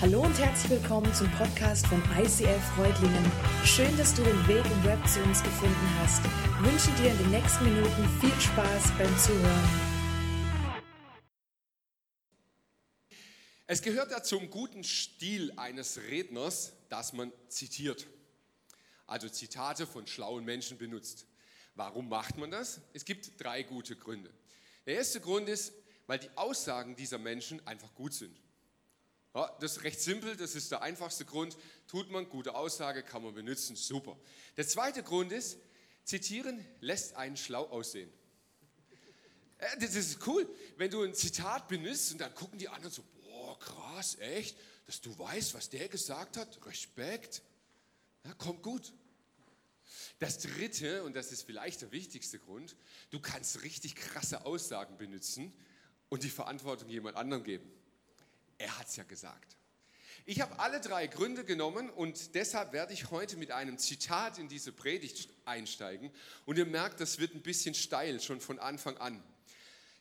Hallo und herzlich willkommen zum Podcast von ICL Freudlingen. Schön, dass du den Weg im Web zu uns gefunden hast. Ich wünsche dir in den nächsten Minuten viel Spaß beim Zuhören. Es gehört ja zum guten Stil eines Redners, dass man zitiert. Also Zitate von schlauen Menschen benutzt. Warum macht man das? Es gibt drei gute Gründe. Der erste Grund ist, weil die Aussagen dieser Menschen einfach gut sind. Ja, das ist recht simpel, das ist der einfachste Grund. Tut man, gute Aussage, kann man benutzen, super. Der zweite Grund ist, zitieren lässt einen schlau aussehen. Das ist cool, wenn du ein Zitat benutzt und dann gucken die anderen so, boah, krass, echt, dass du weißt, was der gesagt hat, Respekt, ja, kommt gut. Das dritte, und das ist vielleicht der wichtigste Grund, du kannst richtig krasse Aussagen benutzen und die Verantwortung jemand anderem geben. Er hat es ja gesagt. Ich habe alle drei Gründe genommen und deshalb werde ich heute mit einem Zitat in diese Predigt einsteigen. Und ihr merkt, das wird ein bisschen steil schon von Anfang an.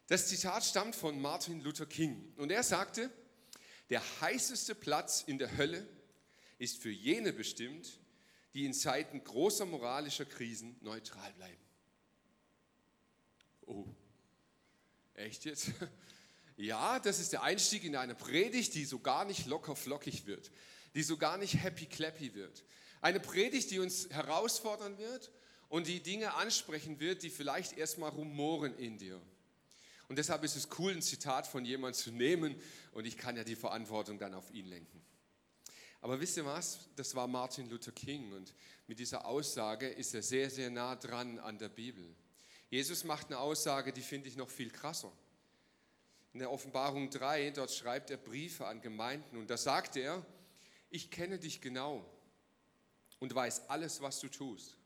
Das Zitat stammt von Martin Luther King und er sagte, der heißeste Platz in der Hölle ist für jene bestimmt, die in Zeiten großer moralischer Krisen neutral bleiben. Oh, echt jetzt? Ja, das ist der Einstieg in eine Predigt, die so gar nicht locker flockig wird, die so gar nicht happy clappy wird. Eine Predigt, die uns herausfordern wird und die Dinge ansprechen wird, die vielleicht erstmal rumoren in dir. Und deshalb ist es cool, ein Zitat von jemandem zu nehmen und ich kann ja die Verantwortung dann auf ihn lenken. Aber wisst ihr was? Das war Martin Luther King und mit dieser Aussage ist er sehr, sehr nah dran an der Bibel. Jesus macht eine Aussage, die finde ich noch viel krasser. In der Offenbarung 3, dort schreibt er Briefe an Gemeinden und da sagt er, ich kenne dich genau und weiß alles, was du tust.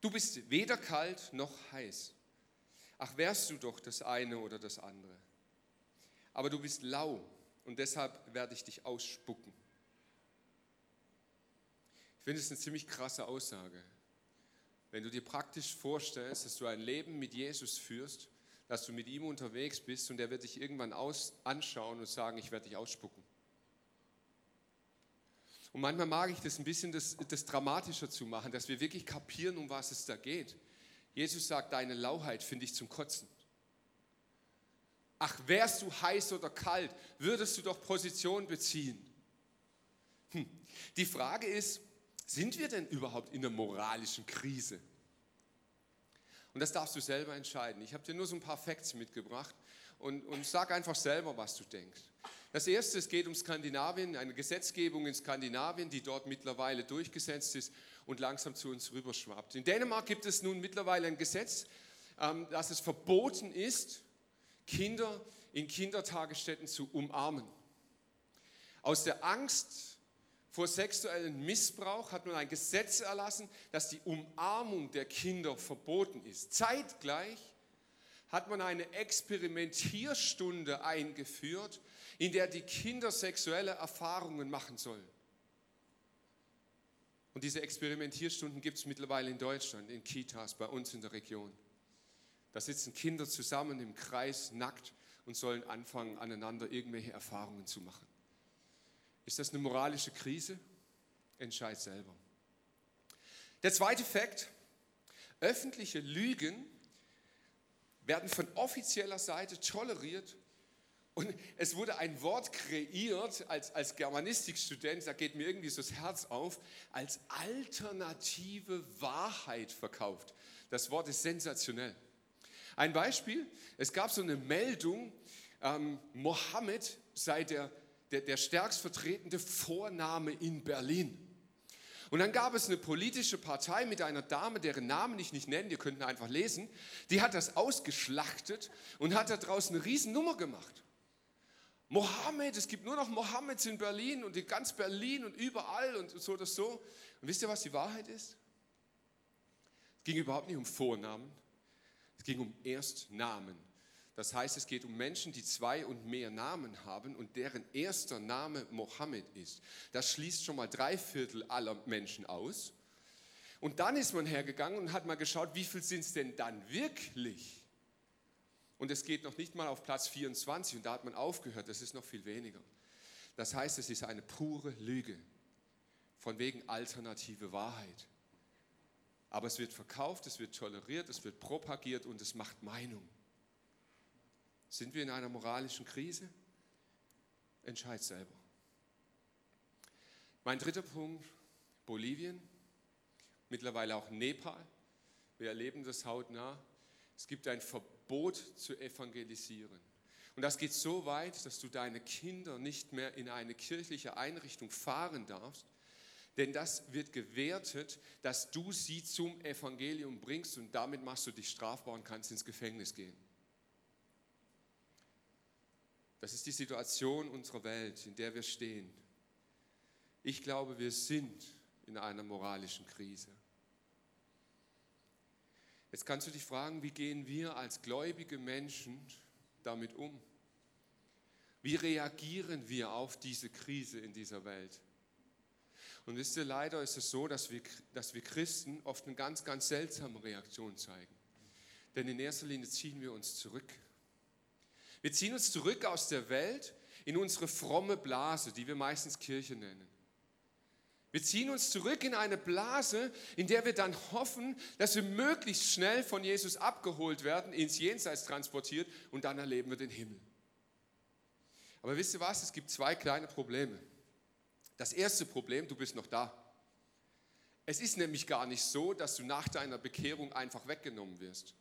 Du bist weder kalt noch heiß. Ach, wärst du doch das eine oder das andere. Aber du bist lau und deshalb werde ich dich ausspucken. Ich finde es eine ziemlich krasse Aussage. Wenn du dir praktisch vorstellst, dass du ein Leben mit Jesus führst dass du mit ihm unterwegs bist und er wird dich irgendwann aus, anschauen und sagen, ich werde dich ausspucken. Und manchmal mag ich das ein bisschen das, das dramatischer zu machen, dass wir wirklich kapieren, um was es da geht. Jesus sagt, deine Lauheit finde ich zum Kotzen. Ach, wärst du heiß oder kalt, würdest du doch Position beziehen. Hm. Die Frage ist, sind wir denn überhaupt in einer moralischen Krise? Und das darfst du selber entscheiden. Ich habe dir nur so ein paar Facts mitgebracht und, und sag einfach selber, was du denkst. Das erste, es geht um Skandinavien, eine Gesetzgebung in Skandinavien, die dort mittlerweile durchgesetzt ist und langsam zu uns rüberschwappt. In Dänemark gibt es nun mittlerweile ein Gesetz, ähm, dass es verboten ist, Kinder in Kindertagesstätten zu umarmen. Aus der Angst vor sexuellen Missbrauch hat man ein Gesetz erlassen, dass die Umarmung der Kinder verboten ist. Zeitgleich hat man eine Experimentierstunde eingeführt, in der die Kinder sexuelle Erfahrungen machen sollen. Und diese Experimentierstunden gibt es mittlerweile in Deutschland, in Kitas, bei uns in der Region. Da sitzen Kinder zusammen im Kreis, nackt und sollen anfangen, aneinander irgendwelche Erfahrungen zu machen. Ist das eine moralische Krise? Entscheid selber. Der zweite Fakt, öffentliche Lügen werden von offizieller Seite toleriert und es wurde ein Wort kreiert als, als Germanistikstudent, da geht mir irgendwie so das Herz auf, als alternative Wahrheit verkauft. Das Wort ist sensationell. Ein Beispiel, es gab so eine Meldung, ähm, Mohammed sei der der, der stärkst vertretende Vorname in Berlin. Und dann gab es eine politische Partei mit einer Dame, deren Namen ich nicht nenne, ihr könnt ihn einfach lesen, die hat das ausgeschlachtet und hat da draußen eine Riesennummer gemacht. Mohammed, es gibt nur noch Mohammeds in Berlin und in ganz Berlin und überall und so oder so. Und wisst ihr, was die Wahrheit ist? Es ging überhaupt nicht um Vornamen, es ging um Erstnamen. Das heißt, es geht um Menschen, die zwei und mehr Namen haben und deren erster Name Mohammed ist. Das schließt schon mal drei Viertel aller Menschen aus. Und dann ist man hergegangen und hat mal geschaut, wie viel sind es denn dann wirklich? Und es geht noch nicht mal auf Platz 24 und da hat man aufgehört, das ist noch viel weniger. Das heißt, es ist eine pure Lüge, von wegen alternative Wahrheit. Aber es wird verkauft, es wird toleriert, es wird propagiert und es macht Meinung. Sind wir in einer moralischen Krise? Entscheid selber. Mein dritter Punkt, Bolivien, mittlerweile auch Nepal. Wir erleben das hautnah. Es gibt ein Verbot zu evangelisieren. Und das geht so weit, dass du deine Kinder nicht mehr in eine kirchliche Einrichtung fahren darfst, denn das wird gewertet, dass du sie zum Evangelium bringst und damit machst du dich strafbar und kannst ins Gefängnis gehen. Das ist die Situation unserer Welt, in der wir stehen. Ich glaube, wir sind in einer moralischen Krise. Jetzt kannst du dich fragen, wie gehen wir als gläubige Menschen damit um? Wie reagieren wir auf diese Krise in dieser Welt? Und wisst ihr, leider ist es so, dass wir, dass wir Christen oft eine ganz, ganz seltsame Reaktion zeigen. Denn in erster Linie ziehen wir uns zurück. Wir ziehen uns zurück aus der Welt in unsere fromme Blase, die wir meistens Kirche nennen. Wir ziehen uns zurück in eine Blase, in der wir dann hoffen, dass wir möglichst schnell von Jesus abgeholt werden, ins Jenseits transportiert und dann erleben wir den Himmel. Aber wisst ihr was? Es gibt zwei kleine Probleme. Das erste Problem, du bist noch da. Es ist nämlich gar nicht so, dass du nach deiner Bekehrung einfach weggenommen wirst.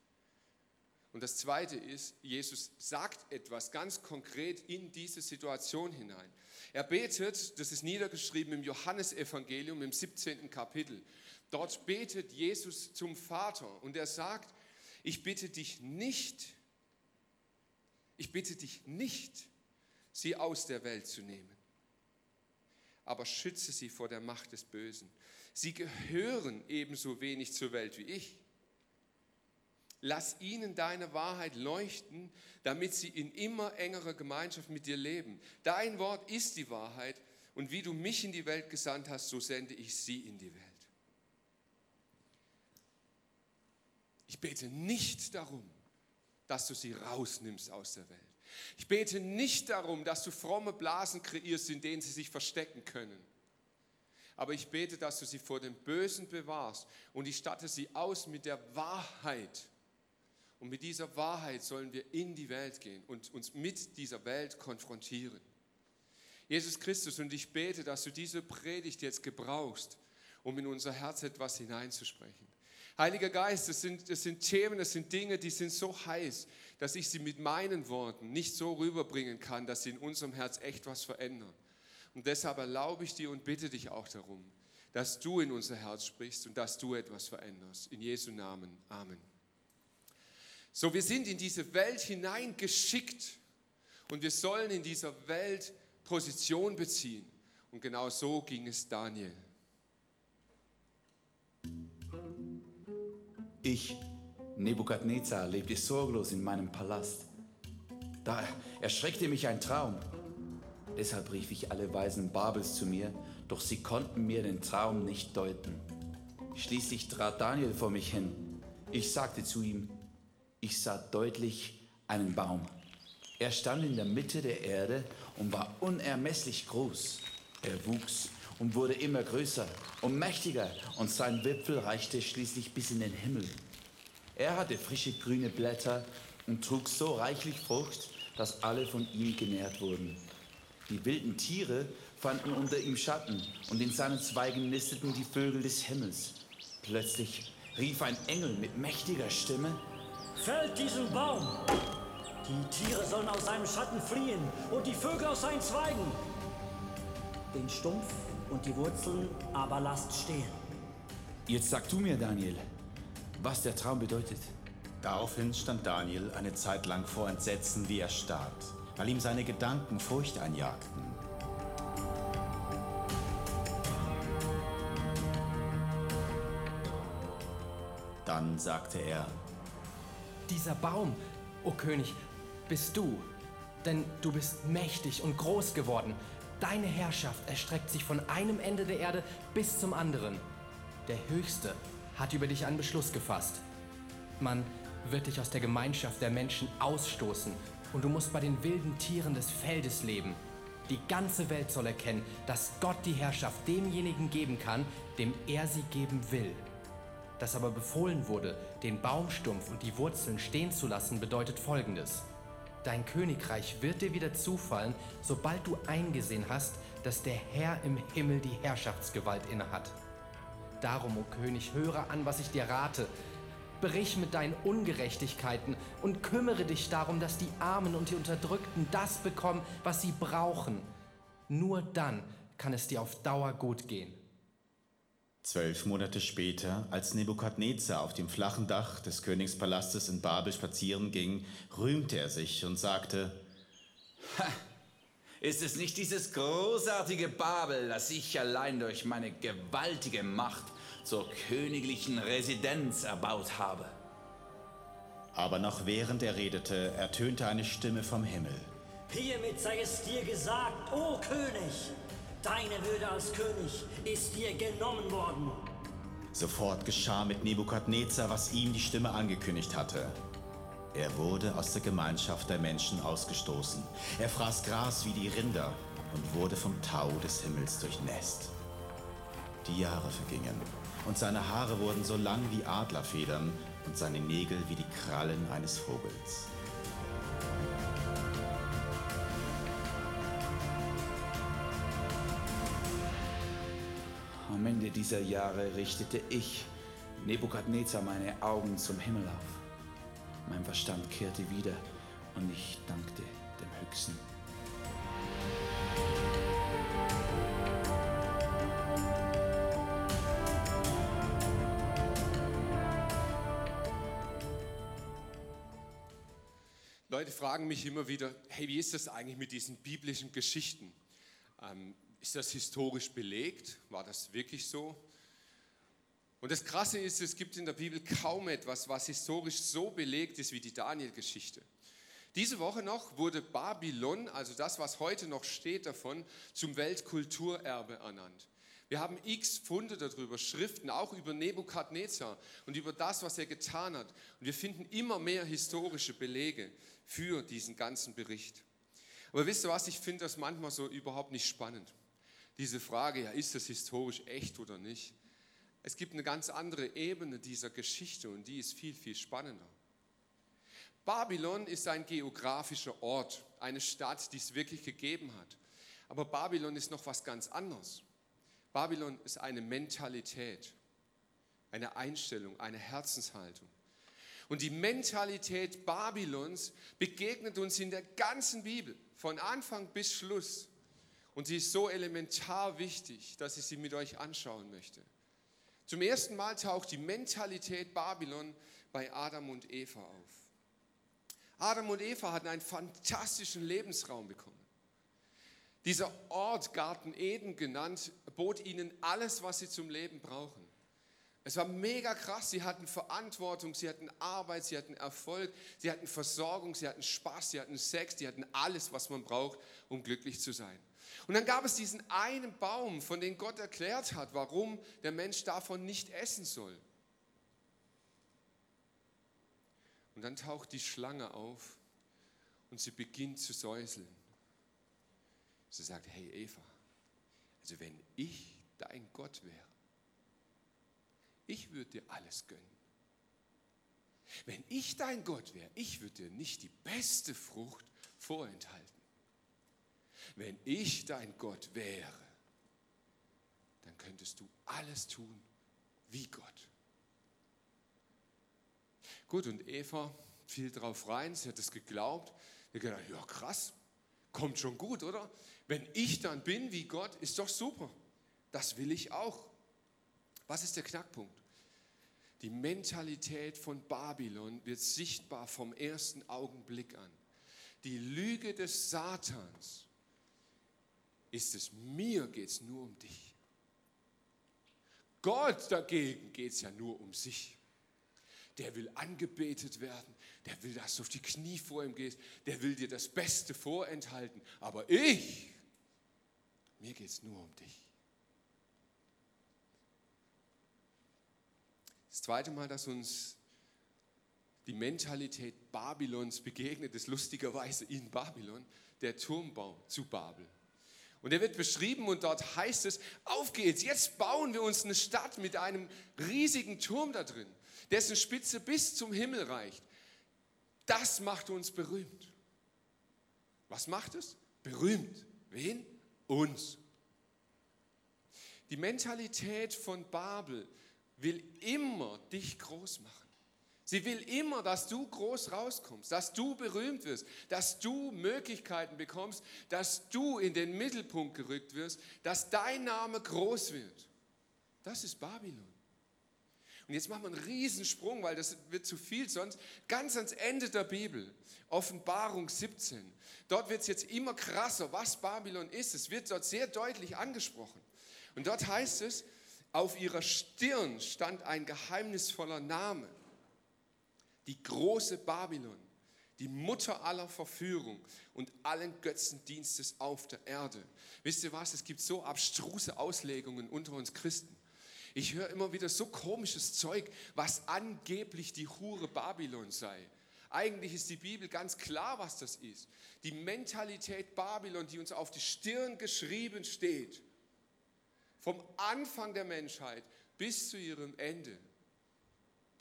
Und das Zweite ist, Jesus sagt etwas ganz konkret in diese Situation hinein. Er betet, das ist niedergeschrieben im Johannesevangelium im 17. Kapitel. Dort betet Jesus zum Vater und er sagt, ich bitte dich nicht, ich bitte dich nicht, sie aus der Welt zu nehmen, aber schütze sie vor der Macht des Bösen. Sie gehören ebenso wenig zur Welt wie ich. Lass ihnen deine Wahrheit leuchten, damit sie in immer engerer Gemeinschaft mit dir leben. Dein Wort ist die Wahrheit und wie du mich in die Welt gesandt hast, so sende ich sie in die Welt. Ich bete nicht darum, dass du sie rausnimmst aus der Welt. Ich bete nicht darum, dass du fromme Blasen kreierst, in denen sie sich verstecken können. Aber ich bete, dass du sie vor dem Bösen bewahrst und ich statte sie aus mit der Wahrheit und mit dieser Wahrheit sollen wir in die Welt gehen und uns mit dieser Welt konfrontieren. Jesus Christus, und ich bete, dass du diese Predigt jetzt gebrauchst, um in unser Herz etwas hineinzusprechen. Heiliger Geist, das sind, das sind Themen, das sind Dinge, die sind so heiß, dass ich sie mit meinen Worten nicht so rüberbringen kann, dass sie in unserem Herz echt was verändern. Und deshalb erlaube ich dir und bitte dich auch darum, dass du in unser Herz sprichst und dass du etwas veränderst. In Jesu Namen. Amen. So, wir sind in diese Welt hineingeschickt und wir sollen in dieser Welt Position beziehen. Und genau so ging es Daniel. Ich, Nebukadnezar, lebte sorglos in meinem Palast. Da erschreckte mich ein Traum. Deshalb rief ich alle Weisen Babels zu mir, doch sie konnten mir den Traum nicht deuten. Schließlich trat Daniel vor mich hin. Ich sagte zu ihm, ich sah deutlich einen Baum. Er stand in der Mitte der Erde und war unermesslich groß. Er wuchs und wurde immer größer und mächtiger und sein Wipfel reichte schließlich bis in den Himmel. Er hatte frische grüne Blätter und trug so reichlich Frucht, dass alle von ihm genährt wurden. Die wilden Tiere fanden unter ihm Schatten und in seinen Zweigen nisteten die Vögel des Himmels. Plötzlich rief ein Engel mit mächtiger Stimme, Fällt diesen Baum! Die Tiere sollen aus seinem Schatten fliehen und die Vögel aus seinen Zweigen. Den Stumpf und die Wurzeln aber lasst stehen. Jetzt sag du mir, Daniel, was der Traum bedeutet. Daraufhin stand Daniel eine Zeit lang vor Entsetzen wie erstarrt, weil ihm seine Gedanken Furcht einjagten. Dann sagte er, Dieser Baum, o König, bist du. Denn du bist mächtig und groß geworden. Deine Herrschaft erstreckt sich von einem Ende der Erde bis zum anderen. Der Höchste hat über dich einen Beschluss gefasst. Man wird dich aus der Gemeinschaft der Menschen ausstoßen und du musst bei den wilden Tieren des Feldes leben. Die ganze Welt soll erkennen, dass Gott die Herrschaft demjenigen geben kann, dem er sie geben will. Dass aber befohlen wurde, den Baumstumpf und die Wurzeln stehen zu lassen, bedeutet Folgendes. Dein Königreich wird dir wieder zufallen, sobald du eingesehen hast, dass der Herr im Himmel die Herrschaftsgewalt innehat. Darum, o König, höre an, was ich dir rate. Brich mit deinen Ungerechtigkeiten und kümmere dich darum, dass die Armen und die Unterdrückten das bekommen, was sie brauchen. Nur dann kann es dir auf Dauer gut gehen. Zwölf Monate später, als Nebukadnezar auf dem flachen Dach des Königspalastes in Babel spazieren ging, rühmte er sich und sagte, Ha, ist es nicht dieses großartige Babel, das ich allein durch meine gewaltige Macht zur königlichen Residenz erbaut habe? aber noch während er redete, ertönte eine Stimme vom Himmel. Hiermit sei es dir gesagt, o König, deine Würde als König ist dir genommen worden. Sofort geschah mit Nebukadnezar, was ihm die Stimme angekündigt hatte. Er wurde aus der Gemeinschaft der Menschen ausgestoßen. Er fraß Gras wie die Rinder und wurde vom Tau des Himmels durchnässt. Die Jahre vergingen und seine Haare wurden so lang wie Adlerfedern und seine Nägel wie die Krallen eines Vogels. Am Ende dieser Jahre richtete ich, Nebukadnezar, meine Augen zum Himmel auf. Mein Verstand kehrte wieder und ich dankte dem Höchsten. Leute fragen mich immer wieder, hey, wie ist das eigentlich mit diesen biblischen Geschichten? Ähm, ist das historisch belegt? War das wirklich so? Und das Krasse ist, es gibt in der Bibel kaum etwas, was historisch so belegt ist wie die Daniel-Geschichte. Diese Woche noch wurde Babylon, also das, was heute noch steht davon, zum Weltkulturerbe ernannt. Wir haben x Funde darüber, Schriften, auch über Nebukadnezar und über das, was er getan hat. Und wir finden immer mehr historische Belege für diesen ganzen Bericht. Aber wisst ihr was, ich finde das manchmal so überhaupt nicht spannend. Diese Frage, ja, ist das historisch echt oder nicht? Es gibt eine ganz andere Ebene dieser Geschichte und die ist viel, viel spannender. Babylon ist ein geografischer Ort, eine Stadt, die es wirklich gegeben hat. Aber Babylon ist noch was ganz anderes. Babylon ist eine Mentalität, eine Einstellung, eine Herzenshaltung. Und die Mentalität Babylons begegnet uns in der ganzen Bibel, von Anfang bis Schluss. Und sie ist so elementar wichtig, dass ich sie mit euch anschauen möchte. Zum ersten Mal taucht die Mentalität Babylon bei Adam und Eva auf. Adam und Eva hatten einen fantastischen Lebensraum bekommen. Dieser Ort, Garten Eden genannt, bot ihnen alles, was sie zum Leben brauchen. Es war mega krass. Sie hatten Verantwortung, sie hatten Arbeit, sie hatten Erfolg, sie hatten Versorgung, sie hatten Spaß, sie hatten Sex, sie hatten alles, was man braucht, um glücklich zu sein. Und dann gab es diesen einen Baum, von dem Gott erklärt hat, warum der Mensch davon nicht essen soll. Und dann taucht die Schlange auf und sie beginnt zu säuseln. Sie sagt, hey Eva, also wenn ich dein Gott wäre, ich würde dir alles gönnen. Wenn ich dein Gott wäre, ich würde dir nicht die beste Frucht vorenthalten. Wenn ich dein Gott wäre, dann könntest du alles tun wie Gott. Gut, und Eva fiel drauf rein, sie hat es geglaubt. Sie hat gedacht, ja krass, kommt schon gut, oder? Wenn ich dann bin wie Gott, ist doch super. Das will ich auch. Was ist der Knackpunkt? Die Mentalität von Babylon wird sichtbar vom ersten Augenblick an. Die Lüge des Satans ist es, mir geht es nur um dich. Gott dagegen geht es ja nur um sich. Der will angebetet werden, der will, dass du auf die Knie vor ihm gehst, der will dir das Beste vorenthalten. Aber ich, mir geht es nur um dich. Das zweite Mal, dass uns die Mentalität Babylons begegnet, ist lustigerweise in Babylon der Turmbau zu Babel. Und er wird beschrieben und dort heißt es, auf geht's, jetzt bauen wir uns eine Stadt mit einem riesigen Turm da drin, dessen Spitze bis zum Himmel reicht. Das macht uns berühmt. Was macht es? Berühmt. Wen? Uns. Die Mentalität von Babel will immer dich groß machen. Sie will immer, dass du groß rauskommst, dass du berühmt wirst, dass du Möglichkeiten bekommst, dass du in den Mittelpunkt gerückt wirst, dass dein Name groß wird. Das ist Babylon. Und jetzt machen wir einen Riesensprung, weil das wird zu viel sonst. Ganz ans Ende der Bibel, Offenbarung 17. Dort wird es jetzt immer krasser, was Babylon ist. Es wird dort sehr deutlich angesprochen. Und dort heißt es, auf ihrer Stirn stand ein geheimnisvoller Name die große Babylon, die Mutter aller Verführung und allen Götzendienstes auf der Erde. Wisst ihr was? Es gibt so abstruse Auslegungen unter uns Christen. Ich höre immer wieder so komisches Zeug, was angeblich die Hure Babylon sei. Eigentlich ist die Bibel ganz klar, was das ist. Die Mentalität Babylon, die uns auf die Stirn geschrieben steht. Vom Anfang der Menschheit bis zu ihrem Ende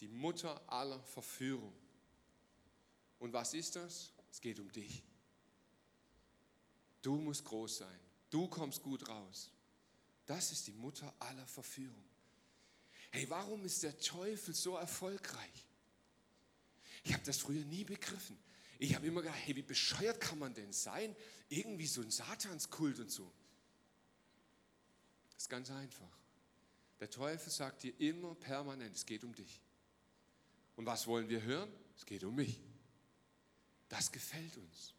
die Mutter aller Verführung. Und was ist das? Es geht um dich. Du musst groß sein. Du kommst gut raus. Das ist die Mutter aller Verführung. Hey, warum ist der Teufel so erfolgreich? Ich habe das früher nie begriffen. Ich habe immer gedacht, hey, wie bescheuert kann man denn sein? Irgendwie so ein Satanskult und so. Das ist ganz einfach. Der Teufel sagt dir immer permanent, es geht um dich. Und was wollen wir hören? Es geht um mich. Das gefällt uns.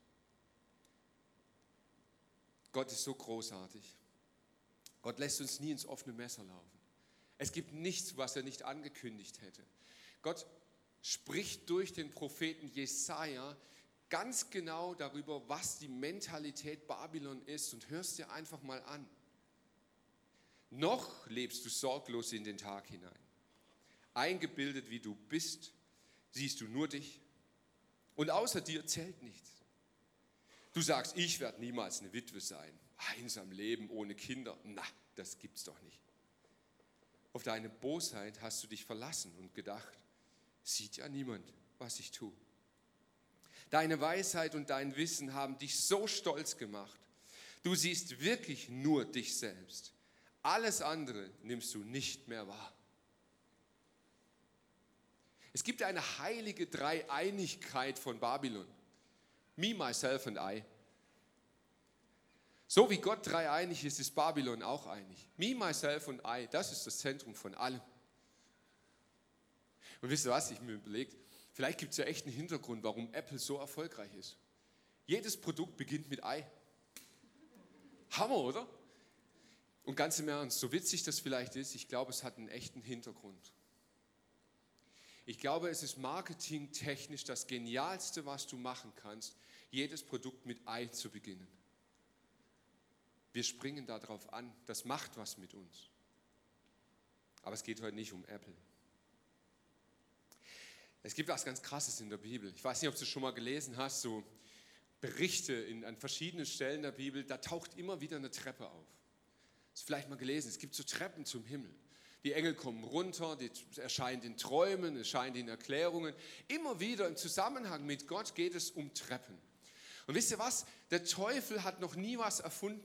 Gott ist so großartig. Gott lässt uns nie ins offene Messer laufen. Es gibt nichts, was er nicht angekündigt hätte. Gott spricht durch den Propheten Jesaja ganz genau darüber, was die Mentalität Babylon ist und hörst dir einfach mal an. Noch lebst du sorglos in den Tag hinein eingebildet wie du bist, siehst du nur dich und außer dir zählt nichts. Du sagst, ich werde niemals eine Witwe sein, einsam leben ohne Kinder. Na, das gibt's doch nicht. Auf deine Bosheit hast du dich verlassen und gedacht, sieht ja niemand, was ich tue. Deine Weisheit und dein Wissen haben dich so stolz gemacht. Du siehst wirklich nur dich selbst. Alles andere nimmst du nicht mehr wahr. Es gibt eine heilige Dreieinigkeit von Babylon. Me, myself and I. So wie Gott dreieinig ist, ist Babylon auch einig. Me, myself und I, das ist das Zentrum von allem. Und wisst ihr was, ich mir überlegt, vielleicht gibt es ja echt einen Hintergrund, warum Apple so erfolgreich ist. Jedes Produkt beginnt mit I. Hammer, oder? Und ganz im Ernst, so witzig das vielleicht ist, ich glaube, es hat einen echten Hintergrund. Ich glaube, es ist marketingtechnisch das Genialste, was du machen kannst, jedes Produkt mit Ei zu beginnen. Wir springen darauf an, das macht was mit uns. Aber es geht heute nicht um Apple. Es gibt was ganz Krasses in der Bibel. Ich weiß nicht, ob du es schon mal gelesen hast, so Berichte in, an verschiedenen Stellen der Bibel, da taucht immer wieder eine Treppe auf. Hast du vielleicht mal gelesen, es gibt so Treppen zum Himmel. Die Engel kommen runter, es erscheint in Träumen, erscheint in Erklärungen. Immer wieder im Zusammenhang mit Gott geht es um Treppen. Und wisst ihr was? Der Teufel hat noch nie was erfunden.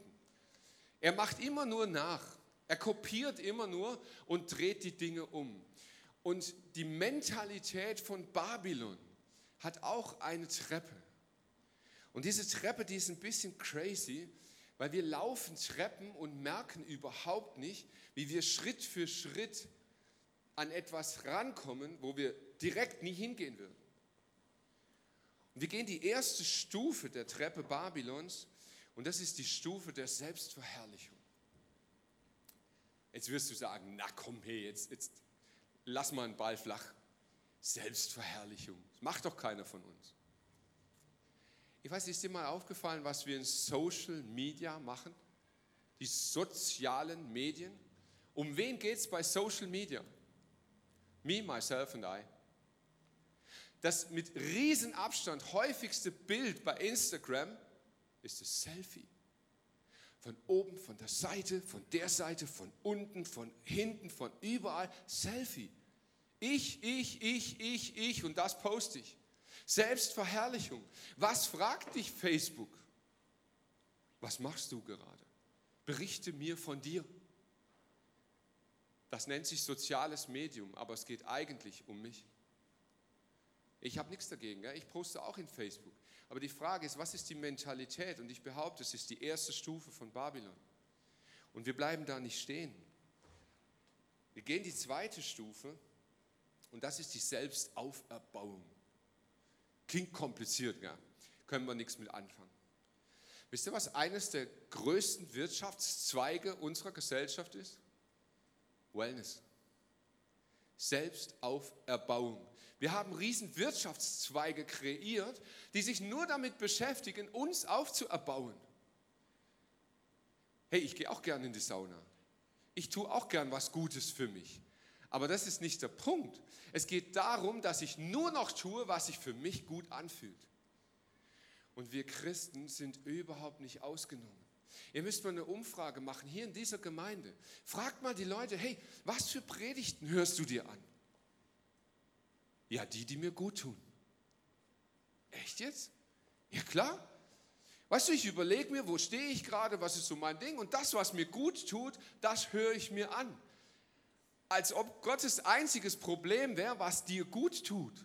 Er macht immer nur nach. Er kopiert immer nur und dreht die Dinge um. Und die Mentalität von Babylon hat auch eine Treppe. Und diese Treppe, die ist ein bisschen crazy, weil wir laufen Treppen und merken überhaupt nicht, wie wir Schritt für Schritt an etwas rankommen, wo wir direkt nie hingehen würden. Und wir gehen die erste Stufe der Treppe Babylons und das ist die Stufe der Selbstverherrlichung. Jetzt wirst du sagen, na komm, hey, jetzt, jetzt lass mal einen Ball flach. Selbstverherrlichung, das macht doch keiner von uns. Ich weiß, ist dir mal aufgefallen, was wir in Social Media machen? Die sozialen Medien. Um wen geht es bei Social Media? Me, myself and I. Das mit Riesenabstand häufigste Bild bei Instagram ist das Selfie. Von oben, von der Seite, von der Seite, von unten, von hinten, von überall. Selfie. Ich, ich, ich, ich, ich und das poste ich. Selbstverherrlichung. Was fragt dich Facebook? Was machst du gerade? Berichte mir von dir. Das nennt sich soziales Medium, aber es geht eigentlich um mich. Ich habe nichts dagegen, ich poste auch in Facebook. Aber die Frage ist, was ist die Mentalität? Und ich behaupte, es ist die erste Stufe von Babylon. Und wir bleiben da nicht stehen. Wir gehen die zweite Stufe und das ist die Selbstauferbauung. Klingt kompliziert, ja. Können wir nichts mit anfangen. Wisst ihr, was eines der größten Wirtschaftszweige unserer Gesellschaft ist? Wellness. Selbstauferbauung. Wir haben riesen Wirtschaftszweige kreiert, die sich nur damit beschäftigen, uns aufzuerbauen. Hey, ich gehe auch gerne in die Sauna. Ich tue auch gern was Gutes für mich. Aber das ist nicht der Punkt. Es geht darum, dass ich nur noch tue, was sich für mich gut anfühlt. Und wir Christen sind überhaupt nicht ausgenommen. Ihr müsst mal eine Umfrage machen hier in dieser Gemeinde. Fragt mal die Leute, hey, was für Predigten hörst du dir an? Ja, die, die mir gut tun. Echt jetzt? Ja, klar. Weißt du, ich überlege mir, wo stehe ich gerade, was ist so mein Ding und das, was mir gut tut, das höre ich mir an. Als ob Gottes einziges Problem wäre, was dir gut tut.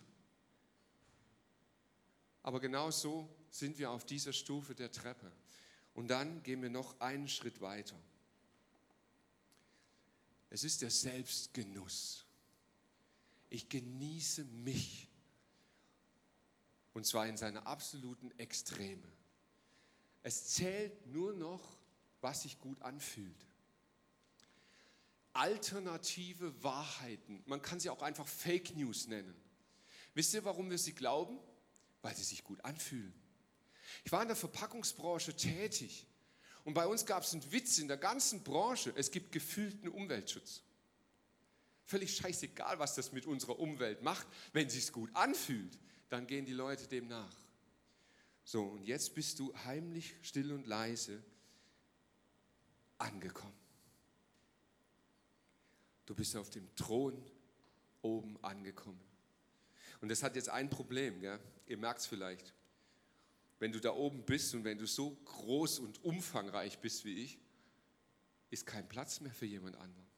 Aber genau so sind wir auf dieser Stufe der Treppe. Und dann gehen wir noch einen Schritt weiter. Es ist der Selbstgenuss ich genieße mich. Und zwar in seiner absoluten Extreme. Es zählt nur noch, was sich gut anfühlt. Alternative Wahrheiten, man kann sie auch einfach Fake News nennen. Wisst ihr, warum wir sie glauben? Weil sie sich gut anfühlen. Ich war in der Verpackungsbranche tätig und bei uns gab es einen Witz in der ganzen Branche, es gibt gefühlten Umweltschutz. Völlig scheißegal, was das mit unserer Umwelt macht. Wenn es sich gut anfühlt, dann gehen die Leute dem nach. So, und jetzt bist du heimlich, still und leise angekommen. Du bist auf dem Thron oben angekommen. Und das hat jetzt ein Problem, gell? ihr merkt es vielleicht. Wenn du da oben bist und wenn du so groß und umfangreich bist wie ich, ist kein Platz mehr für jemand anderen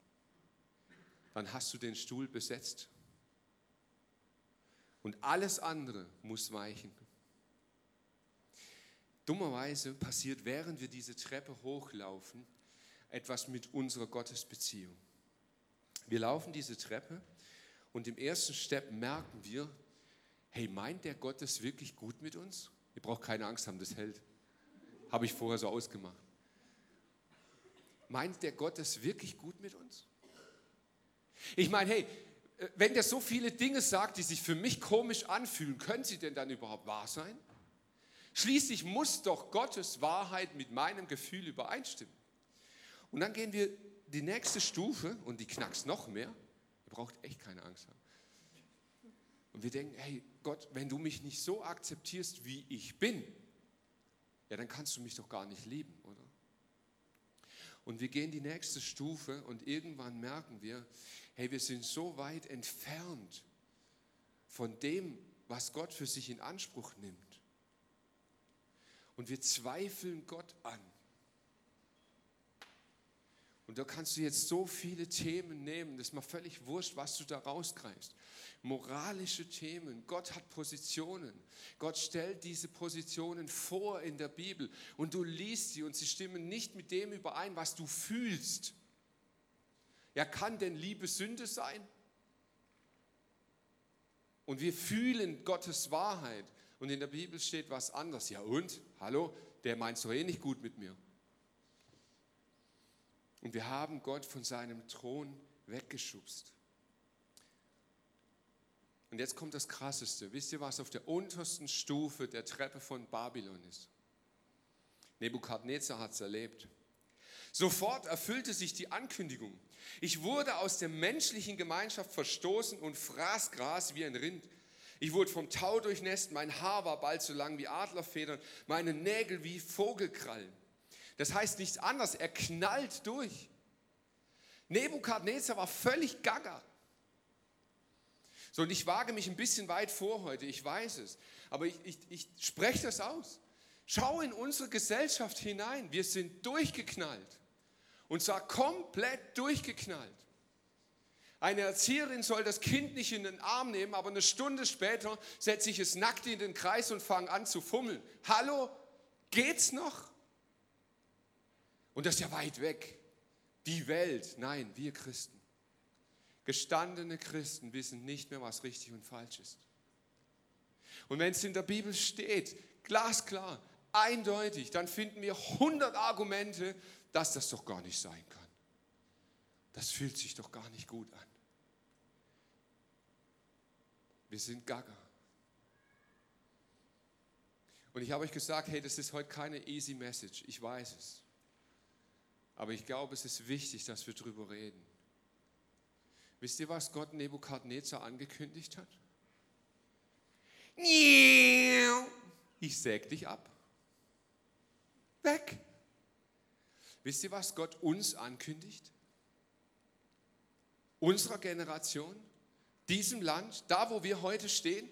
dann hast du den Stuhl besetzt. Und alles andere muss weichen. Dummerweise passiert, während wir diese Treppe hochlaufen, etwas mit unserer Gottesbeziehung. Wir laufen diese Treppe und im ersten Step merken wir, hey, meint der Gott es wirklich gut mit uns? Ihr braucht keine Angst haben, das hält. Habe ich vorher so ausgemacht. Meint der Gott es wirklich gut mit uns? Ich meine, hey, äh, wenn der so viele Dinge sagt, die sich für mich komisch anfühlen, können sie denn dann überhaupt wahr sein? Schließlich muss doch Gottes Wahrheit mit meinem Gefühl übereinstimmen. Und dann gehen wir die nächste Stufe und die knackst noch mehr. Ihr braucht echt keine Angst haben. Und wir denken, hey Gott, wenn du mich nicht so akzeptierst, wie ich bin, ja, dann kannst du mich doch gar nicht lieben, oder? Und wir gehen die nächste Stufe und irgendwann merken wir, hey, wir sind so weit entfernt von dem, was Gott für sich in Anspruch nimmt. Und wir zweifeln Gott an. Und da kannst du jetzt so viele Themen nehmen, das ist mal völlig wurscht, was du da rausgreifst. Moralische Themen, Gott hat Positionen. Gott stellt diese Positionen vor in der Bibel und du liest sie und sie stimmen nicht mit dem überein, was du fühlst. Ja, kann denn Liebe Sünde sein? Und wir fühlen Gottes Wahrheit und in der Bibel steht was anderes. Ja und? Hallo? Der meint doch eh nicht gut mit mir. Und wir haben Gott von seinem Thron weggeschubst. Und jetzt kommt das Krasseste. Wisst ihr, was auf der untersten Stufe der Treppe von Babylon ist? Nebukadnezar hat es erlebt. Sofort erfüllte sich die Ankündigung. Ich wurde aus der menschlichen Gemeinschaft verstoßen und fraß Gras wie ein Rind. Ich wurde vom Tau durchnässt, mein Haar war bald so lang wie Adlerfedern, meine Nägel wie Vogelkrallen. Das heißt nichts anderes, er knallt durch. Nebukadnezar war völlig gaga. So, und ich wage mich ein bisschen weit vor heute, ich weiß es, aber ich, ich, ich spreche das aus. Schau in unsere Gesellschaft hinein, wir sind durchgeknallt. Und zwar komplett durchgeknallt. Eine Erzieherin soll das Kind nicht in den Arm nehmen, aber eine Stunde später setze ich es nackt in den Kreis und fange an zu fummeln. Hallo, geht's noch? Und das ist ja weit weg. Die Welt, nein, wir Christen. Gestandene Christen wissen nicht mehr, was richtig und falsch ist. Und wenn es in der Bibel steht, glasklar, eindeutig, dann finden wir 100 Argumente, dass das doch gar nicht sein kann. Das fühlt sich doch gar nicht gut an. Wir sind gaga. Und ich habe euch gesagt, hey, das ist heute keine easy message. Ich weiß es. Aber ich glaube, es ist wichtig, dass wir darüber reden. Wisst ihr, was Gott Nebukadnezar angekündigt hat? Ich säg dich ab. Weg. Wisst ihr, was Gott uns ankündigt? Unserer Generation, diesem Land, da wo wir heute stehen?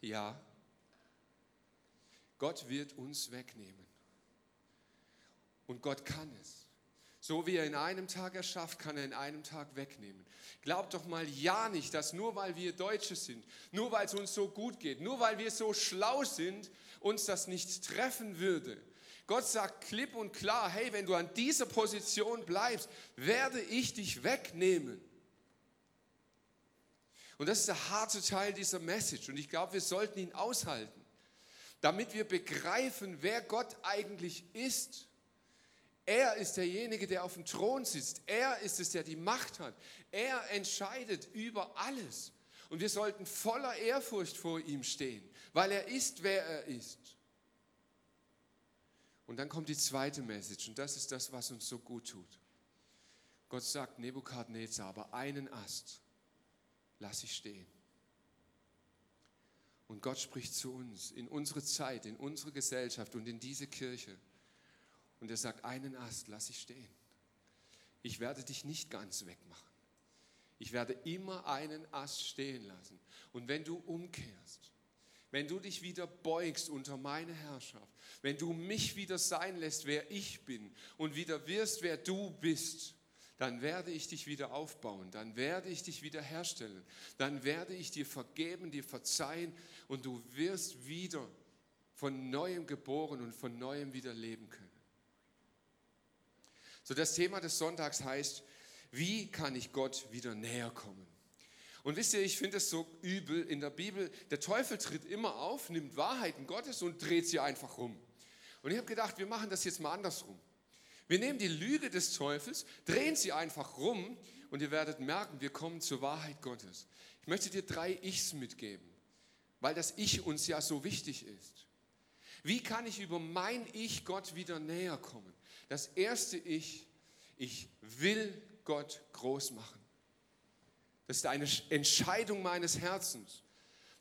Ja, Gott wird uns wegnehmen. Und Gott kann es. So wie er in einem Tag erschafft, kann er in einem Tag wegnehmen. Glaubt doch mal ja nicht, dass nur weil wir Deutsche sind, nur weil es uns so gut geht, nur weil wir so schlau sind, uns das nicht treffen würde. Gott sagt klipp und klar, hey, wenn du an dieser Position bleibst, werde ich dich wegnehmen. Und das ist der harte Teil dieser Message. Und ich glaube, wir sollten ihn aushalten, damit wir begreifen, wer Gott eigentlich ist. Er ist derjenige, der auf dem Thron sitzt. Er ist es, der die Macht hat. Er entscheidet über alles. Und wir sollten voller Ehrfurcht vor ihm stehen, weil er ist, wer er ist. Und dann kommt die zweite Message und das ist das, was uns so gut tut. Gott sagt Nebukadnezar, aber einen Ast lasse ich stehen. Und Gott spricht zu uns in unsere Zeit, in unsere Gesellschaft und in diese Kirche. Und er sagt, einen Ast lasse ich stehen. Ich werde dich nicht ganz wegmachen. Ich werde immer einen Ast stehen lassen. Und wenn du umkehrst, wenn du dich wieder beugst unter meine Herrschaft, wenn du mich wieder sein lässt, wer ich bin und wieder wirst, wer du bist, dann werde ich dich wieder aufbauen, dann werde ich dich wieder herstellen, dann werde ich dir vergeben, dir verzeihen und du wirst wieder von neuem geboren und von neuem wieder leben können. So das Thema des Sonntags heißt, wie kann ich Gott wieder näher kommen? Und wisst ihr, ich finde es so übel in der Bibel, der Teufel tritt immer auf, nimmt Wahrheiten Gottes und dreht sie einfach rum. Und ich habe gedacht, wir machen das jetzt mal andersrum. Wir nehmen die Lüge des Teufels, drehen sie einfach rum und ihr werdet merken, wir kommen zur Wahrheit Gottes. Ich möchte dir drei Ichs mitgeben, weil das Ich uns ja so wichtig ist. Wie kann ich über mein Ich Gott wieder näher kommen? Das erste Ich, ich will Gott groß machen. Das ist eine Entscheidung meines Herzens.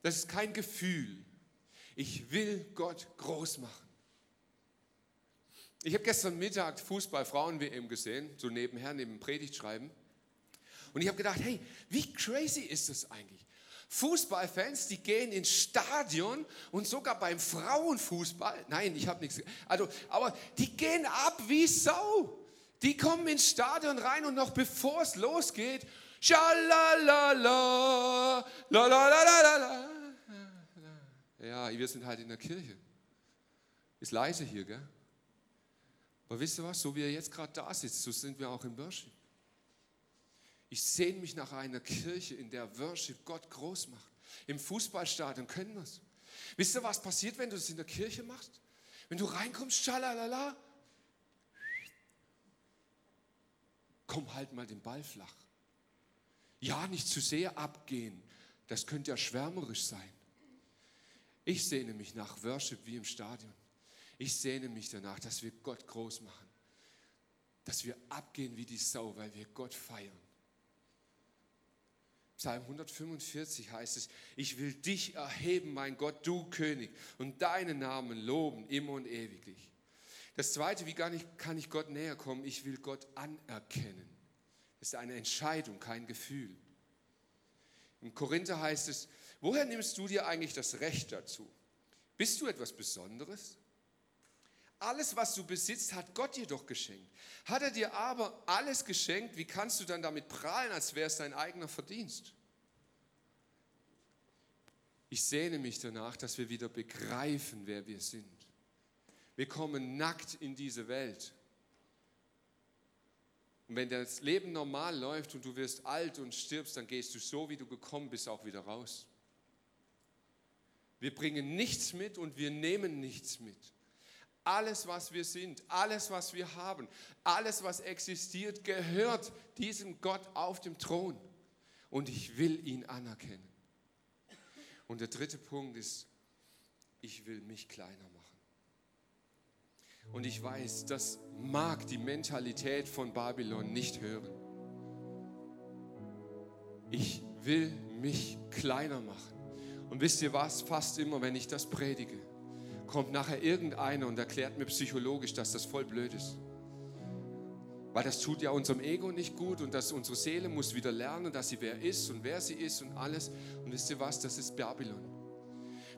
Das ist kein Gefühl. Ich will Gott groß machen. Ich habe gestern Mittag Fußball-Frauen-WM gesehen, so nebenher, neben dem Predigtschreiben. Und ich habe gedacht, hey, wie crazy ist das eigentlich? Fußballfans, die gehen ins Stadion und sogar beim Frauenfußball, nein, ich habe nichts, also, aber die gehen ab wie Sau. Die kommen ins Stadion rein und noch bevor es losgeht, schalalala, la. Ja, wir sind halt in der Kirche. Ist leise hier, gell? Aber wisst ihr was, so wie er jetzt gerade da sitzt, so sind wir auch im Worship. Ich sehne mich nach einer Kirche, in der Worship Gott groß macht. Im Fußballstadion können wir es. Wisst ihr, was passiert, wenn du es in der Kirche machst? Wenn du reinkommst, schalalala, komm halt mal den Ball flach. Ja, nicht zu sehr abgehen, das könnte ja schwärmerisch sein. Ich sehne mich nach Worship wie im Stadion. Ich sehne mich danach, dass wir Gott groß machen. Dass wir abgehen wie die Sau, weil wir Gott feiern. Psalm 145 heißt es, ich will dich erheben, mein Gott, du König, und deinen Namen loben, immer und ewiglich. Das Zweite, wie kann ich, kann ich Gott näher kommen? Ich will Gott anerkennen. Das ist eine Entscheidung, kein Gefühl. Im Korinther heißt es, woher nimmst du dir eigentlich das Recht dazu? Bist du etwas Besonderes? Alles, was du besitzt, hat Gott dir doch geschenkt. Hat er dir aber alles geschenkt, wie kannst du dann damit prahlen, als wäre es dein eigener Verdienst? Ich sehne mich danach, dass wir wieder begreifen, wer wir sind. Wir kommen nackt in diese Welt. Und wenn das Leben normal läuft und du wirst alt und stirbst, dann gehst du so, wie du gekommen bist, auch wieder raus. Wir bringen nichts mit und wir nehmen nichts mit. Alles, was wir sind, alles, was wir haben, alles, was existiert, gehört diesem Gott auf dem Thron. Und ich will ihn anerkennen. Und der dritte Punkt ist, ich will mich kleiner machen. Und ich weiß, das mag die Mentalität von Babylon nicht hören. Ich will mich kleiner machen. Und wisst ihr was? Fast immer, wenn ich das predige, kommt nachher irgendeiner und erklärt mir psychologisch, dass das voll blöd ist. Weil das tut ja unserem Ego nicht gut und dass unsere Seele muss wieder lernen, dass sie wer ist und wer sie ist und alles. Und wisst ihr was? Das ist Babylon.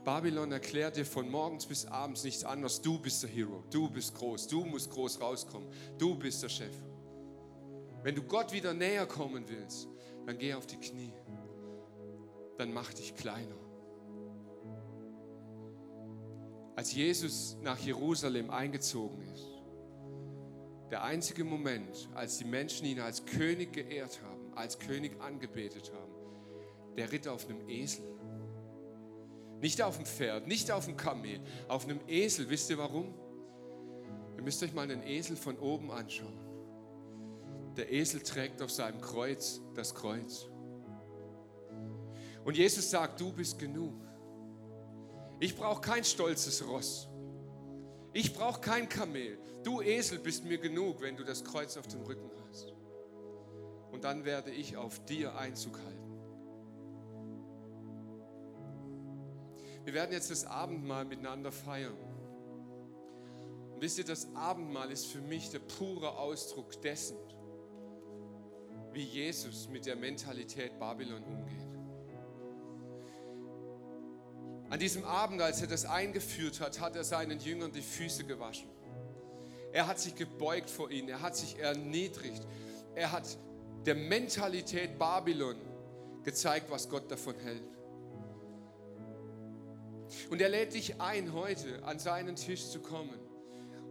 Babylon erklärt dir von morgens bis abends nichts anderes. Du bist der Hero, du bist groß, du musst groß rauskommen, du bist der Chef. Wenn du Gott wieder näher kommen willst, dann geh auf die Knie. Dann mach dich kleiner. Als Jesus nach Jerusalem eingezogen ist, der einzige Moment, als die Menschen ihn als König geehrt haben, als König angebetet haben, der ritt auf einem Esel. Nicht auf dem Pferd, nicht auf dem Kamel, auf einem Esel. Wisst ihr warum? Ihr müsst euch mal einen Esel von oben anschauen. Der Esel trägt auf seinem Kreuz das Kreuz. Und Jesus sagt, du bist genug. Ich brauche kein stolzes Ross. Ich brauche kein Kamel. Du Esel bist mir genug, wenn du das Kreuz auf dem Rücken hast. Und dann werde ich auf dir Einzug halten. Wir werden jetzt das Abendmahl miteinander feiern. Und wisst ihr, das Abendmahl ist für mich der pure Ausdruck dessen, wie Jesus mit der Mentalität Babylon umgeht. An diesem Abend, als er das eingeführt hat, hat er seinen Jüngern die Füße gewaschen. Er hat sich gebeugt vor ihnen, er hat sich erniedrigt, er hat der Mentalität Babylon gezeigt, was Gott davon hält. Und er lädt dich ein, heute an seinen Tisch zu kommen.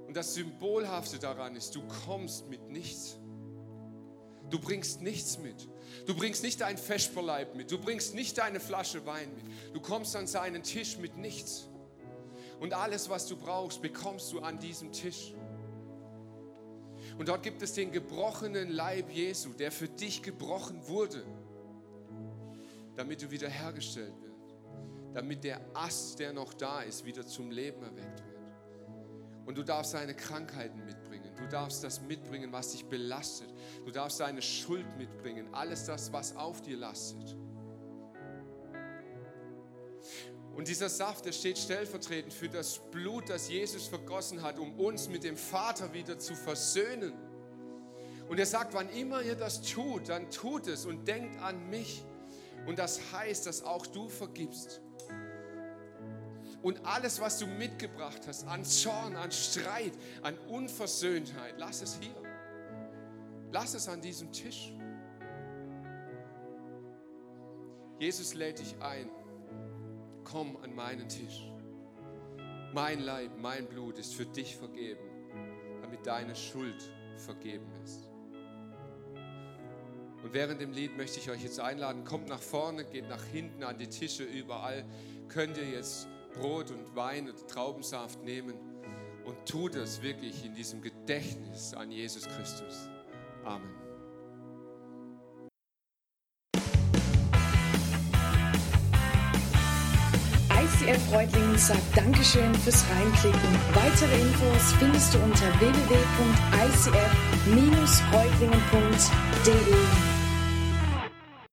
Und das Symbolhafte daran ist, du kommst mit nichts. Du bringst nichts mit. Du bringst nicht dein Feschperleib mit. Du bringst nicht deine Flasche Wein mit. Du kommst an seinen Tisch mit nichts. Und alles, was du brauchst, bekommst du an diesem Tisch. Und dort gibt es den gebrochenen Leib Jesu, der für dich gebrochen wurde, damit du wiederhergestellt wirst damit der Ast, der noch da ist, wieder zum Leben erweckt wird. Und du darfst deine Krankheiten mitbringen. Du darfst das mitbringen, was dich belastet. Du darfst deine Schuld mitbringen. Alles das, was auf dir lastet. Und dieser Saft, der steht stellvertretend für das Blut, das Jesus vergossen hat, um uns mit dem Vater wieder zu versöhnen. Und er sagt, wann immer ihr das tut, dann tut es und denkt an mich. Und das heißt, dass auch du vergibst. Und alles, was du mitgebracht hast an Zorn, an Streit, an Unversöhntheit, lass es hier. Lass es an diesem Tisch. Jesus lädt dich ein. Komm an meinen Tisch. Mein Leib, mein Blut ist für dich vergeben, damit deine Schuld vergeben ist. Und während dem Lied möchte ich euch jetzt einladen, kommt nach vorne, geht nach hinten an die Tische, überall könnt ihr jetzt Brot und Wein und Traubensaft nehmen und tut es wirklich in diesem Gedächtnis an Jesus Christus. Amen. ICF Reutlingen sagt Dankeschön fürs Reinklicken. Weitere Infos findest du unter www.icf-reutlingen.de.